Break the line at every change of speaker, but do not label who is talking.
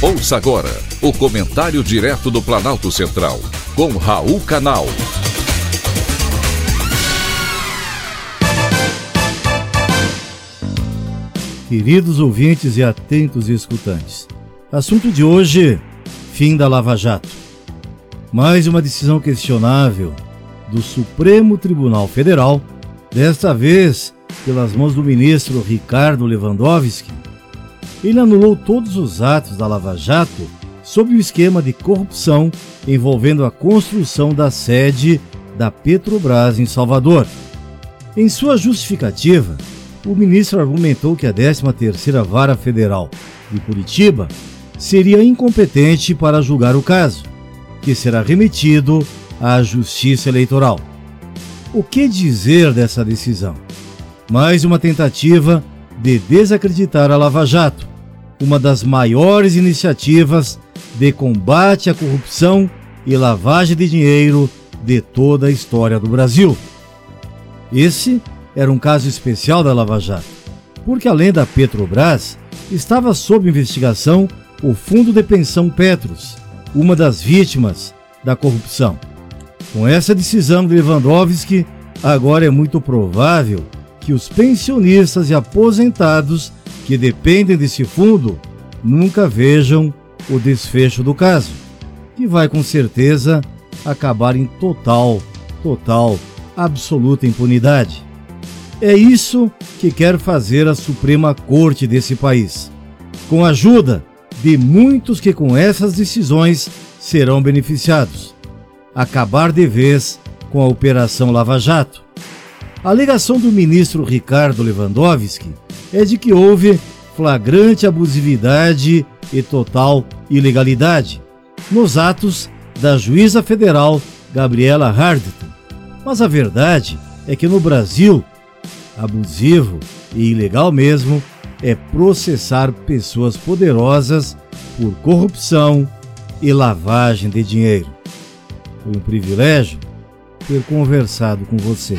Ouça agora o comentário direto do Planalto Central, com Raul Canal.
Queridos ouvintes e atentos escutantes, assunto de hoje: fim da Lava Jato. Mais uma decisão questionável do Supremo Tribunal Federal, desta vez pelas mãos do ministro Ricardo Lewandowski, ele anulou todos os atos da Lava Jato sob o esquema de corrupção envolvendo a construção da sede da Petrobras em Salvador. Em sua justificativa, o ministro argumentou que a 13ª Vara Federal de Curitiba seria incompetente para julgar o caso, que será remetido à Justiça Eleitoral. O que dizer dessa decisão? Mais uma tentativa de desacreditar a Lava Jato, uma das maiores iniciativas de combate à corrupção e lavagem de dinheiro de toda a história do Brasil. Esse era um caso especial da Lava Jato, porque além da Petrobras, estava sob investigação o Fundo de Pensão Petros, uma das vítimas da corrupção. Com essa decisão de Lewandowski, agora é muito provável que os pensionistas e aposentados que dependem desse fundo nunca vejam o desfecho do caso, que vai com certeza acabar em total, total, absoluta impunidade. É isso que quer fazer a Suprema Corte desse país, com a ajuda de muitos que com essas decisões serão beneficiados. Acabar de vez com a Operação Lava Jato. A alegação do ministro Ricardo Lewandowski é de que houve flagrante abusividade e total ilegalidade nos atos da juíza federal Gabriela Hardton. Mas a verdade é que no Brasil, abusivo e ilegal mesmo é processar pessoas poderosas por corrupção e lavagem de dinheiro. Foi um privilégio ter conversado com você.